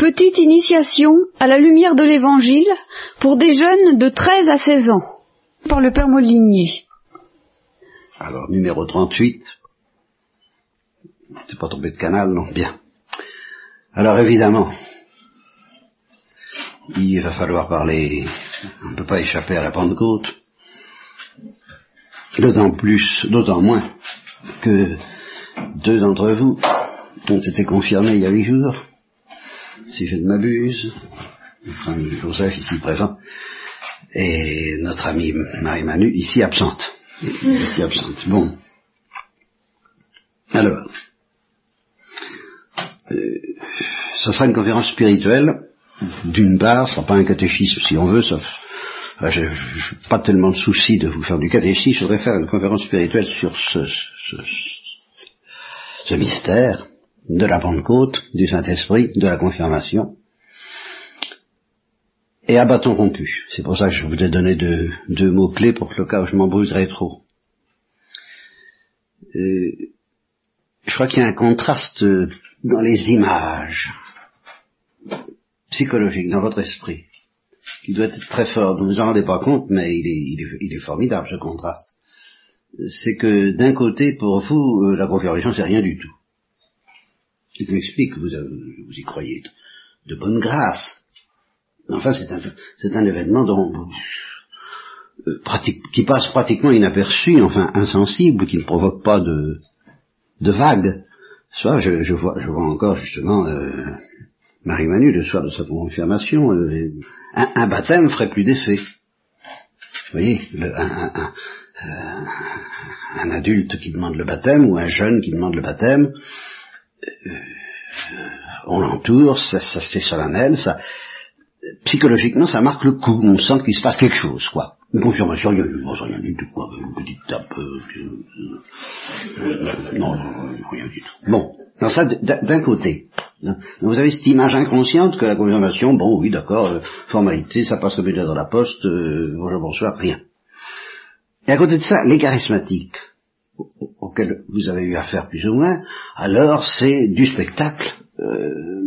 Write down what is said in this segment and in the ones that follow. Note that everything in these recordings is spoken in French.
Petite initiation à la lumière de l'Évangile pour des jeunes de 13 à 16 ans, par le Père Molinier. Alors, numéro 38. C'est pas tombé de canal, non Bien. Alors, évidemment, il va falloir parler, on ne peut pas échapper à la Pentecôte, d'autant plus, d'autant moins que deux d'entre vous ont été confirmés il y a huit jours, si je ne m'abuse, notre ami Joseph ici présent, et notre amie Marie-Manu ici absente. Ici absente. Bon. Alors, euh, ce sera une conférence spirituelle, d'une part, ce sera pas un catéchisme si on veut, sauf je n'ai pas tellement de souci de vous faire du catéchisme, je voudrais faire une conférence spirituelle sur ce mystère de la Pentecôte, du Saint-Esprit, de la confirmation, et à bâton rompu. C'est pour ça que je vous ai donné deux, deux mots-clés pour que le cas où je m'embrouillerais trop. Euh, je crois qu'il y a un contraste dans les images psychologiques, dans votre esprit, qui doit être très fort. Vous vous en rendez pas compte, mais il est formidable ce contraste. C'est que d'un côté, pour vous, euh, la confirmation, c'est rien du tout. M'explique, vous, y croyez de, bonne grâce. Enfin, c'est un, un événement euh, qui passe pratiquement inaperçu, enfin insensible, qui ne provoque pas de, vagues. Soit je, vois, je vois encore justement euh, Marie-Manu le soir de sa confirmation, euh, un, baptême ferait plus d'effet. Vous voyez, un, un, un, adulte qui demande le baptême ou un jeune qui demande le baptême, on l'entoure, ça, c'est solennel, ça, psychologiquement, ça marque le coup. On sent qu'il se passe quelque chose, quoi. Une confirmation, il y a rien du tout, quoi. Une petite tape. Euh, euh, non, rien du tout. Bon, dans ça, d'un côté, vous avez cette image inconsciente que la confirmation, bon, oui, d'accord, formalité, ça passe comme une dans la poste, bonjour, bonsoir, rien. Et à côté de ça, les charismatiques auquel vous avez eu affaire plus ou moins, alors c'est du spectacle euh,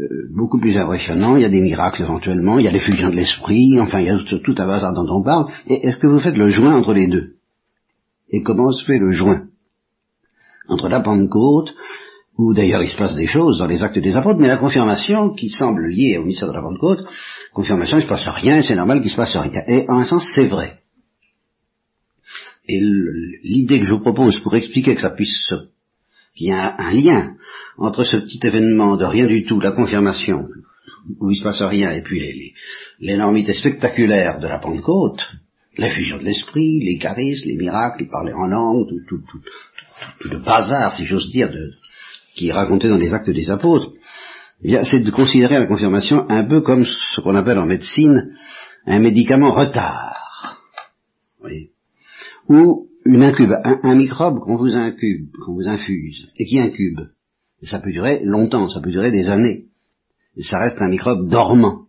euh, beaucoup plus impressionnant, il y a des miracles éventuellement, il y a des fusions de l'esprit, enfin il y a tout, un bazar dont on parle, et est-ce que vous faites le joint entre les deux? Et comment se fait le joint? Entre la Pentecôte, où d'ailleurs il se passe des choses dans les actes des apôtres, mais la confirmation qui semble liée au mystère de la Pentecôte, confirmation, il ne se passe rien, c'est normal qu'il se passe rien. Et en un sens, c'est vrai. Et l'idée que je vous propose pour expliquer que ça puisse qu'il y a un lien entre ce petit événement de rien du tout, la confirmation, où il se passe rien, et puis l'énormité spectaculaire de la Pentecôte, la fusion de l'esprit, les charismes, les miracles, parler en langue, tout, tout, le bazar, si j'ose dire, qui est raconté dans les actes des apôtres, eh c'est de considérer la confirmation un peu comme ce qu'on appelle en médecine un médicament retard. Ou une incube, un, microbe qu'on vous incube, qu'on vous infuse, et qui incube. ça peut durer longtemps, ça peut durer des années. Ça reste un microbe dormant.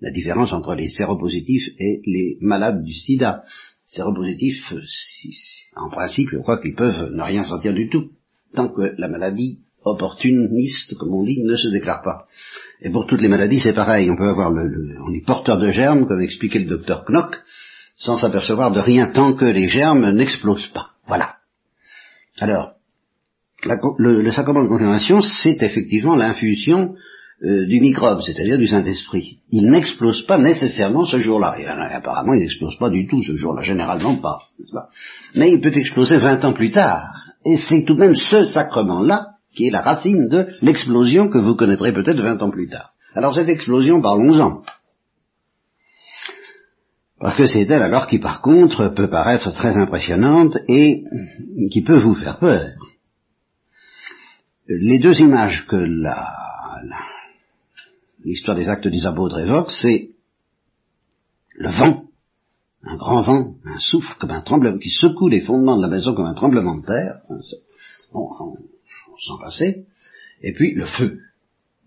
La différence entre les séropositifs et les malades du sida. Séropositifs, en principe, je crois qu'ils peuvent ne rien sentir du tout, tant que la maladie opportuniste, comme on dit, ne se déclare pas. Et pour toutes les maladies, c'est pareil. On peut avoir le, on est porteur de germes, comme expliquait le docteur Knock, sans s'apercevoir de rien tant que les germes n'explosent pas. Voilà. Alors, le, sacrement de confirmation, c'est effectivement l'infusion euh, du microbe, c'est-à-dire du Saint-Esprit. Il n'explose pas nécessairement ce jour-là. Euh, apparemment, il n'explose pas du tout ce jour-là, généralement pas, pas? Mais il peut exploser vingt ans plus tard. Et c'est tout de même ce sacrement-là qui est la racine de l'explosion que vous connaîtrez peut-être vingt ans plus tard. Alors cette explosion, parlons-en. Parce que c'est elle alors qui par contre peut paraître très impressionnante et qui peut vous faire peur. Les deux images que l'histoire des actes des apôtres évoque, c'est le vent, un grand vent, un souffle comme un tremblement qui secoue les fondements de la maison comme un tremblement de terre, on, on, s'en passer, et puis le feu,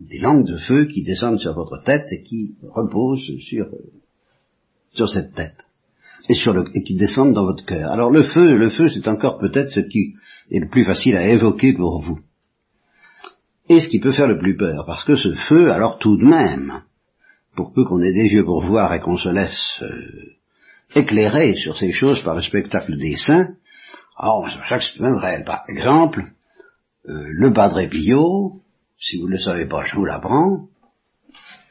des langues de feu qui descendent sur votre tête et qui reposent sur sur cette tête et, sur le, et qui descendent dans votre cœur. Alors le feu, le feu, c'est encore peut-être ce qui est le plus facile à évoquer pour vous. est ce qui peut faire le plus peur, parce que ce feu, alors tout de même, pour peu qu'on ait des yeux pour voir et qu'on se laisse euh, éclairer sur ces choses par le spectacle des saints, alors c'est ça que c'est même réel. Par exemple, euh, le Padre Pio, si vous ne le savez pas, je vous l'apprends,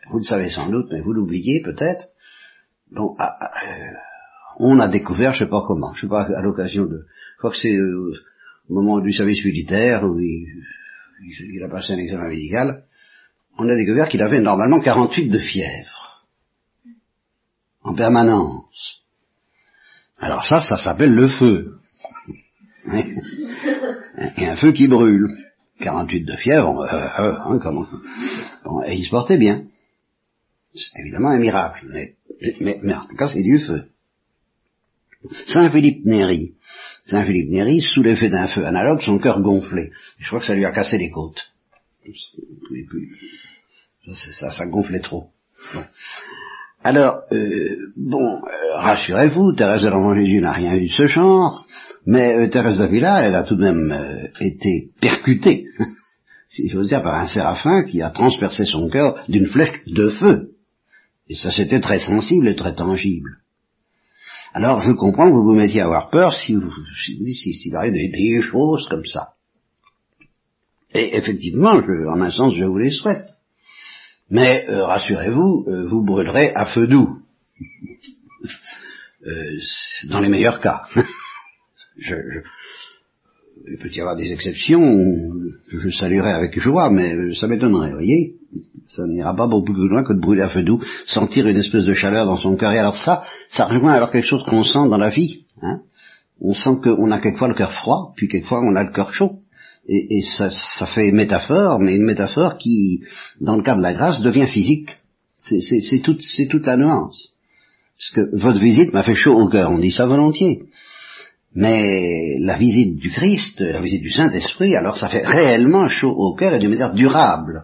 vous le savez sans doute, mais vous l'oubliez peut-être, bon, ah, ah, euh, on a découvert, je sais pas comment, je sais pas à l'occasion de, je crois que c'est au moment du service militaire où il, il a passé un examen médical, on a découvert qu'il avait normalement 48 de fièvre. En permanence. Alors ça, ça s'appelle le feu. et un feu qui brûle. 48 de fièvre, euh, euh, hein, comment bon, Et il se portait bien. C'est évidemment un miracle, mais, mais, mais en tout cas c'est du feu. Saint Philippe Néri. Saint Philippe Néri, sous l'effet d'un feu analogue, son cœur gonflait. Je crois que ça lui a cassé les côtes. Ça, ça, gonflait trop. Alors, euh, bon, euh, rassurez-vous, Thérèse de l'Enfant Jésus n'a rien eu de ce genre, mais euh, Thérèse d'Avila, elle a tout de même été percutée, si j'ose dire, par un séraphin qui a transpercé son cœur d'une flèche de feu. Et ça, c'était très sensible et très tangible. Alors, je comprends que vous vous mettiez à avoir peur si vous, si vous si, arrive des choses comme ça. Et effectivement, je, en un sens, je vous les souhaite. Mais euh, rassurez-vous, euh, vous brûlerez à feu doux. Euh, dans les meilleurs cas. je, il peut y avoir des exceptions, je, je saluerai avec joie, mais ça m'étonnerait, voyez. Ça n'ira pas beaucoup plus loin que de brûler à feu doux, sentir une espèce de chaleur dans son cœur. Et alors ça, ça rejoint alors quelque chose qu'on sent dans la vie. Hein. On sent qu'on a quelquefois le cœur froid, puis quelquefois on a le cœur chaud et, ça, ça, fait métaphore, mais une métaphore qui, dans le cas de la grâce, devient physique. C'est toute, toute la nuance. Parce que votre visite m'a fait chaud au cœur, on dit ça volontiers. Mais la visite du Christ, la visite du Saint-Esprit, alors ça fait réellement chaud au cœur et d'une manière durable.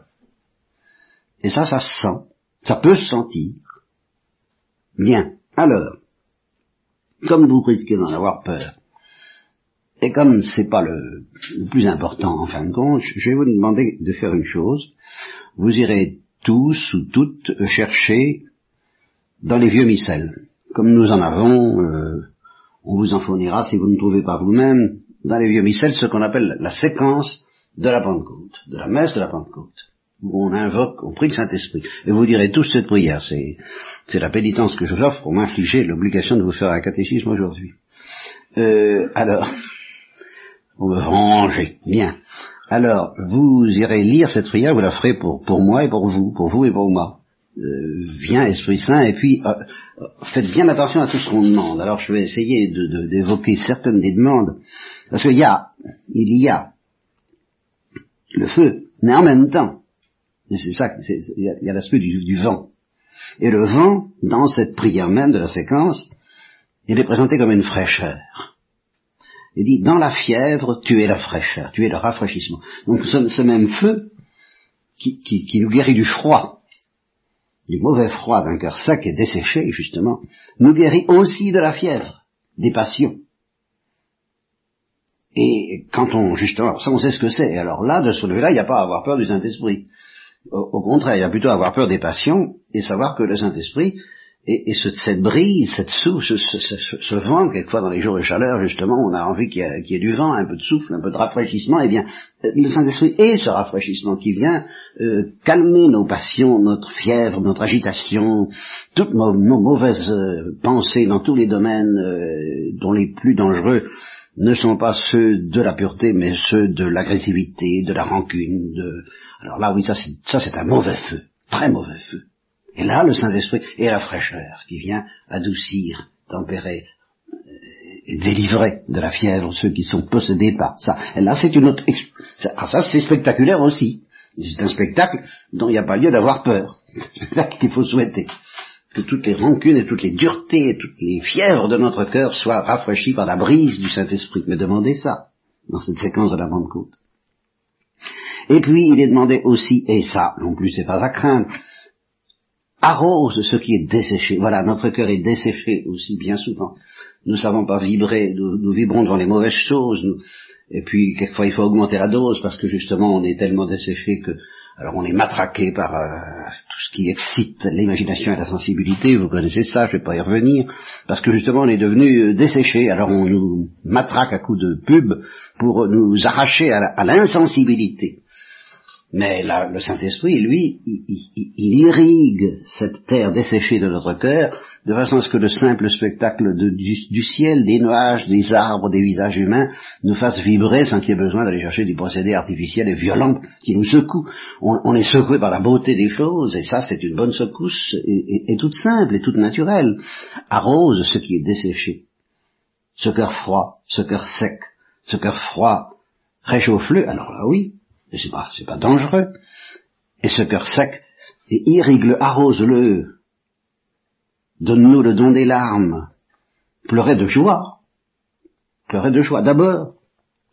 Et ça, ça se sent. Ça peut se sentir. Bien. Alors, comme vous risquez d'en avoir peur, et comme c'est pas le, plus important en fin de compte, je vais vous demander de faire une chose. Vous irez tous ou toutes chercher dans les vieux missels. Comme nous en avons, euh, on vous en fournira si vous ne trouvez pas vous-même dans les vieux missels ce qu'on appelle la séquence de la Pentecôte, de la messe de la Pentecôte, on invoque, on prie le Saint-Esprit. Et vous direz tous cette prière, c'est, c'est la pénitence que je vous offre pour m'infliger l'obligation de vous faire un catéchisme aujourd'hui. Euh, alors, vous me rangez. Bien. Alors, vous irez lire cette prière, vous la ferez pour, pour moi et pour vous, pour vous et pour moi. Euh, viens Esprit Saint, et puis euh, faites bien attention à tout ce qu'on demande. Alors je vais essayer d'évoquer de, certaines des demandes, parce qu'il y a, il y a le feu, mais en même temps, c'est ça, il y a, l'aspect du, vent. Et le vent, dans cette prière même de la séquence, il est présenté comme une fraîcheur. Il dit, dans la fièvre, tu es la fraîcheur, tu es le rafraîchissement. Donc ce, même feu qui, nous guérit du froid, du mauvais froid d'un cœur sec et desséché, justement, nous guérit aussi de la fièvre, des passions. Et quand on, justement, ça on sait ce que c'est, alors là, de ce lever-là, il n'y a pas à avoir peur du Saint-Esprit. Au, contraire, il y a plutôt à avoir peur des passions et savoir que le Saint-Esprit et, et ce, cette brise, cette souffle, ce, vent, quelquefois dans les jours de chaleur, justement, on a envie qu'il y, ait du vent, un peu de souffle, un peu de rafraîchissement, et eh bien, le Saint-Esprit est ce rafraîchissement qui vient euh, calmer nos passions, notre fièvre, notre agitation, toutes nos, mauvaises euh, pensées dans tous les domaines euh, dont les plus dangereux ne sont pas ceux de la pureté, mais ceux de l'agressivité, de la rancune. De... Alors là, oui, ça c'est un mauvais feu, très mauvais feu. Et là, le Saint-Esprit et la fraîcheur qui vient adoucir, tempérer, euh, et délivrer de la fièvre ceux qui sont possédés par ça. Et là, c'est une autre... Ah, ça, c'est spectaculaire aussi. C'est un spectacle dont il n'y a pas lieu d'avoir peur. C'est un qu'il faut souhaiter. Que toutes les rancunes et toutes les duretés et toutes les fièvres de notre cœur soient rafraîchies par la brise du Saint-Esprit. Mais demandez ça dans cette séquence de la Pentecôte. Et puis, il est demandé aussi, et ça non plus c'est pas à craindre, arrose ce qui est desséché. Voilà, notre cœur est desséché aussi bien souvent. Nous ne savons pas vibrer, nous, vibrons dans les mauvaises choses, Et puis, quelquefois, il faut augmenter la dose parce que justement, on est tellement desséché que, alors on est matraqué par euh, tout ce qui excite l'imagination et la sensibilité. Vous connaissez ça, je vais pas y revenir, parce que justement, on est devenu euh, desséché. Alors on nous matraque à coups de pub pour nous arracher à l'insensibilité. Mais le Saint-Esprit, lui, il, irrigue cette terre desséchée de notre cœur, de façon à ce que le simple spectacle du, ciel, des nuages, des arbres, des visages humains, nous fasse vibrer sans qu'il y ait besoin d'aller chercher des procédés artificiels et violents qui nous secouent. On, est secoué par la beauté des choses, et ça, c'est une bonne secousse, et, toute simple, et toute naturelle. Arrose ce qui est desséché. Ce cœur froid, ce cœur sec, ce cœur froid, réchauffe-le, alors là oui, c'est pas, c'est pas dangereux. Et ce cœur sec, et irrigue-le, arrose-le, donne-nous le don des larmes, pleurer de joie, pleurer de joie d'abord,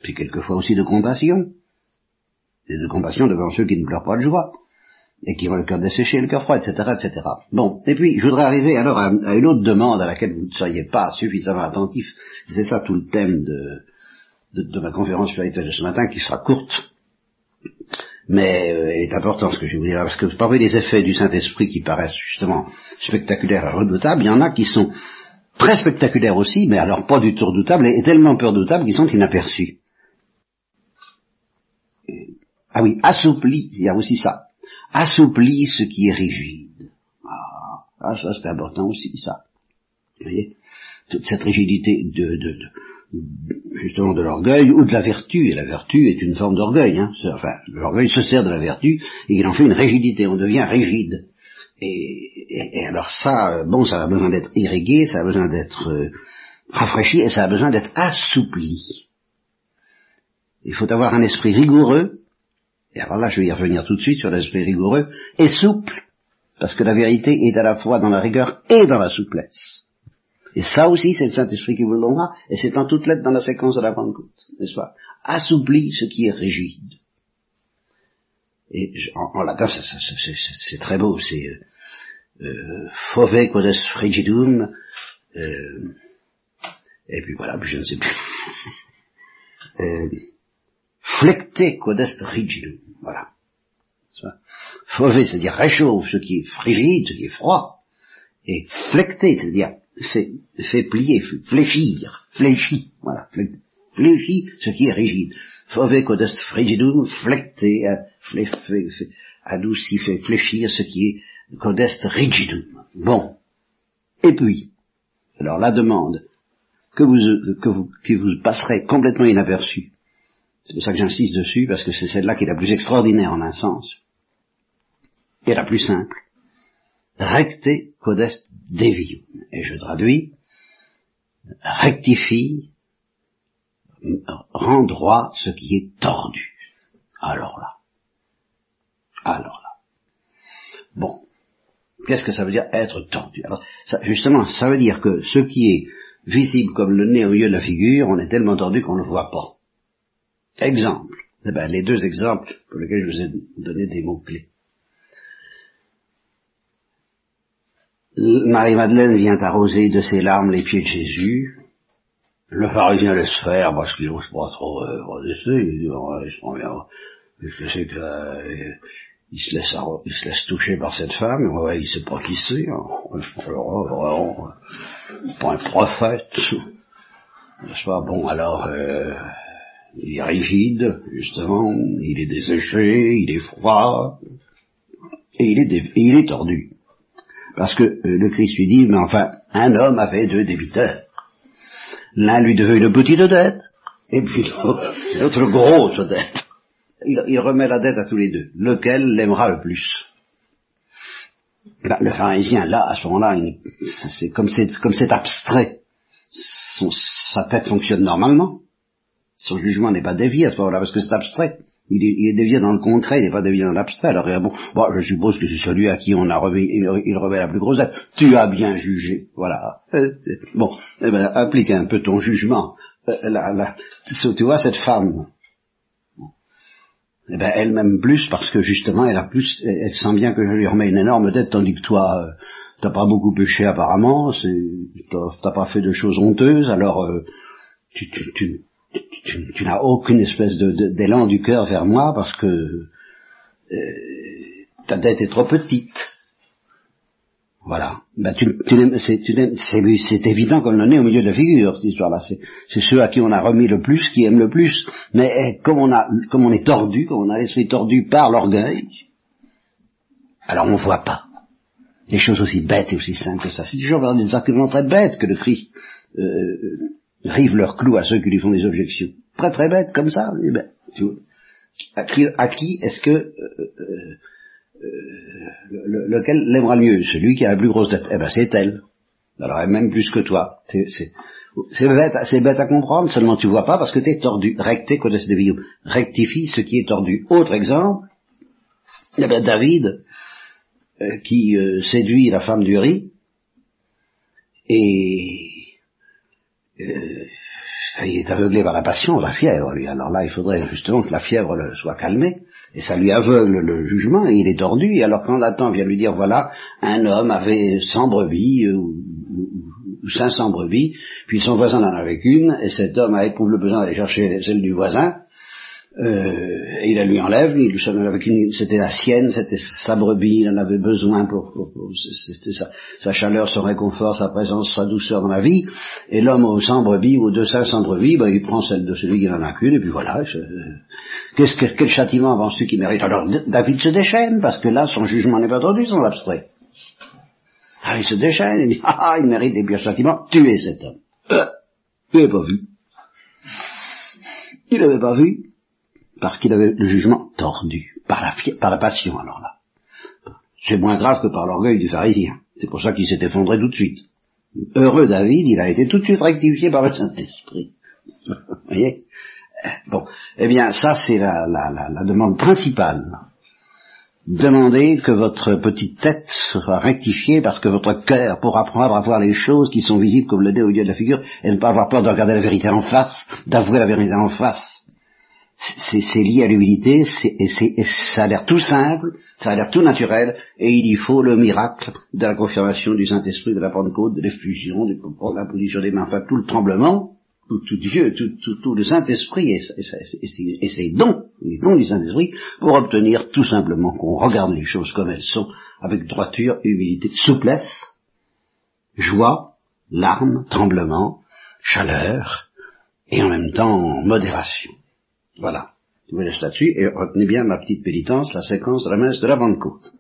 puis quelquefois aussi de compassion, et de compassion devant ceux qui ne pleurent pas de joie, et qui ont le cœur desséché, le cœur froid, etc., etc. Bon, et puis je voudrais arriver alors à, une autre demande à laquelle vous ne soyez pas suffisamment attentif, c'est ça tout le thème de, de ma conférence spirituelle de ce matin, qui sera courte, mais euh, elle est importante ce que je vais vous dire, parce que parmi les effets du Saint-Esprit qui paraissent justement spectaculaires et redoutables, il y en a qui sont très spectaculaires aussi, mais alors pas du tout redoutables, et tellement peu redoutables qu'ils sont inaperçus. Ah oui, assoupli, il y a aussi ça. Assoupli ce qui est rigide. Ah, ah ça c'est important aussi, ça. Vous voyez Toute cette rigidité de, de, de justement de l'orgueil ou de la vertu, et la vertu est une forme d'orgueil. Hein. Enfin, l'orgueil se sert de la vertu et il en fait une rigidité, on devient rigide. Et, alors ça, bon, ça a besoin d'être irrigué, ça a besoin d'être euh, rafraîchi et ça a besoin d'être assoupli. Il faut avoir un esprit rigoureux, et alors là je vais y revenir tout de suite sur l'esprit rigoureux, et souple, parce que la vérité est à la fois dans la rigueur et dans la souplesse. Et ça aussi, c'est le Saint-Esprit qui vous le donnera, et c'est en toute lettre dans la séquence de la Pentecôte, n'est-ce pas? Assoupli ce qui est rigide. Et en, latin, c'est très beau, c'est euh, euh, fove quodest frigidum, euh, et puis voilà, puis je ne sais plus. euh, flecte quodest rigidum, voilà. Fove, c'est-à-dire réchauffe ce qui est frigide, ce qui est froid, et flecté, c'est-à-dire fait, fait plier, fléchir, fléchit, voilà, fléchit ce qui est rigide. Fove codest frigidum, flecté, euh, adouci, fait fléchir ce qui est codest rigidum. Bon. Et puis, alors la demande que vous, que vous, qui vous passerez complètement inaperçue, c'est pour ça que j'insiste dessus, parce que c'est celle-là qui est la plus extraordinaire en un sens, et la plus simple recte codest devium. Et je traduis, rectifie, rend droit ce qui est tordu. Alors là. Alors là. Bon. Qu'est-ce que ça veut dire être tordu? Alors, ça, justement, ça veut dire que ce qui est visible comme le nez au milieu de la figure, on est tellement tordu qu'on ne le voit pas. Exemple. Eh ben, les deux exemples pour lesquels je vous ai donné des mots-clés. Marie-Madeleine vient arroser de ses larmes les pieds de Jésus. Le pharisien laisse faire parce qu'il n'ose pas trop euh, il dit, oh, que c'est que, euh, il se laisse, il se laisse toucher par cette femme, ouais, il sait pas qui c'est, hein. pas un prophète, n'est-ce pas, bon, alors, euh, il est rigide, justement, il est desséché, il est froid, et il est, et il est tordu. Parce que euh, le Christ lui dit, mais enfin, un homme avait deux débiteurs. L'un lui devait une petite dette, et puis l'autre grosse dette. Il, remet la dette à tous les deux. Lequel l'aimera le plus? Ben, Le pharisien, là, à ce moment-là, c'est comme c'est comme c'est abstrait. sa tête fonctionne normalement. Son jugement n'est pas dévié à ce moment-là, parce que c'est abstrait. Il il dévié dans le concret, il n'est pas dévié dans l'abstrait. Alors, bon, bon, je suppose que c'est celui à qui on a remis, il, remet la plus grosse dette. Tu as bien jugé, voilà. Euh, bon, eh ben, applique un peu ton jugement. Euh, la, tu vois cette femme, eh ben, elle m'aime plus parce que justement, elle a plus, elle sent bien que je lui remets une énorme dette, tandis que toi, euh, t'as pas beaucoup péché apparemment, t'as pas fait de choses honteuses, alors tu, tu, tu tu, n'as aucune espèce d'élan du cœur vers moi parce que euh, ta tête est trop petite. Voilà. Ben, c'est évident qu'on en est au milieu de la figure, cette histoire-là. C'est ceux à qui on a remis le plus qui aiment le plus. Mais eh, comme on, a, comme on est tordu, comme on a l'esprit tordu par l'orgueil, alors on ne voit pas des choses aussi bêtes et aussi simples que ça. C'est toujours vers des arguments très bêtes que le Christ euh, rive leur clou à ceux qui lui font des objections. Très très bêtes comme ça. Eh ben, à qui, est-ce que euh, euh, euh, lequel l'aimera mieux? Celui qui a la plus grosse dette. Eh ben c'est elle. Alors elle même plus que toi. C'est bête, c'est bête à comprendre, seulement tu vois pas parce que tu es tordu. Recte de Rectifie ce qui est tordu. Autre exemple, eh ben David, euh, qui euh, séduit la femme du riz, et il est aveuglé par la passion, la fièvre, lui. Alors là, il faudrait justement que la fièvre soit calmée, et ça lui aveugle le jugement, et il est tordu, et alors quand Nathan vient lui dire, voilà, un homme avait 100 brebis, ou, ou 500 brebis, puis son voisin en avait qu'une, et cet homme a éprouvé le besoin d'aller chercher celle du voisin, euh, et il la lui enlève, c'était la sienne, c'était sa brebis, il en avait besoin pour, c'était sa, chaleur, son réconfort, sa présence, sa douceur dans la vie, et l'homme aux 100 brebis, ou aux 200 brebis, ben, il prend celle de celui qui n'en a qu'une, et puis voilà, qu'est-ce que, quel châtiment penses-tu qu'il mérite? Alors David se déchaîne, parce que là, son jugement n'est pas entendu sans abstrait. Ah, il se déchaîne, il dit, ah, ah il mérite des pires châtiments, tuez cet homme. Euh, il n'avait pas vu. Il n'avait pas vu, parce qu'il avait le jugement tordu, par la, par la passion alors là. C'est moins grave que par l'orgueil du pharisien. C'est pour ça qu'il s'est effondré tout de suite. Heureux David, il a été tout de suite rectifié par le Saint-Esprit. Vous voyez? Bon, eh bien, ça c'est la, la, demande principale. Demandez que votre petite tête soit rectifiée parce que votre cœur, pour apprendre à voir les choses qui sont visibles comme le dé au lieu de la figure, et ne pas avoir peur de regarder la vérité en face, d'avouer la vérité en face, c'est lié à l'humilité, et, ça a l'air tout simple, ça a l'air tout naturel, et il y faut le miracle de la confirmation du Saint-Esprit, de la Pentecôte, de l'effusion, de l'imposition des mains, enfin tout le tremblement, tout, Dieu, tout, le Saint-Esprit et, ses dons, les dons du Saint-Esprit, pour obtenir tout simplement qu'on regarde les choses comme elles sont, avec droiture, humilité, souplesse, joie, larmes, tremblement, chaleur, et en même temps modération. Voilà. Je vous laisse là-dessus et retenez bien ma petite pénitence, la séquence de la messe de la Pentecôte.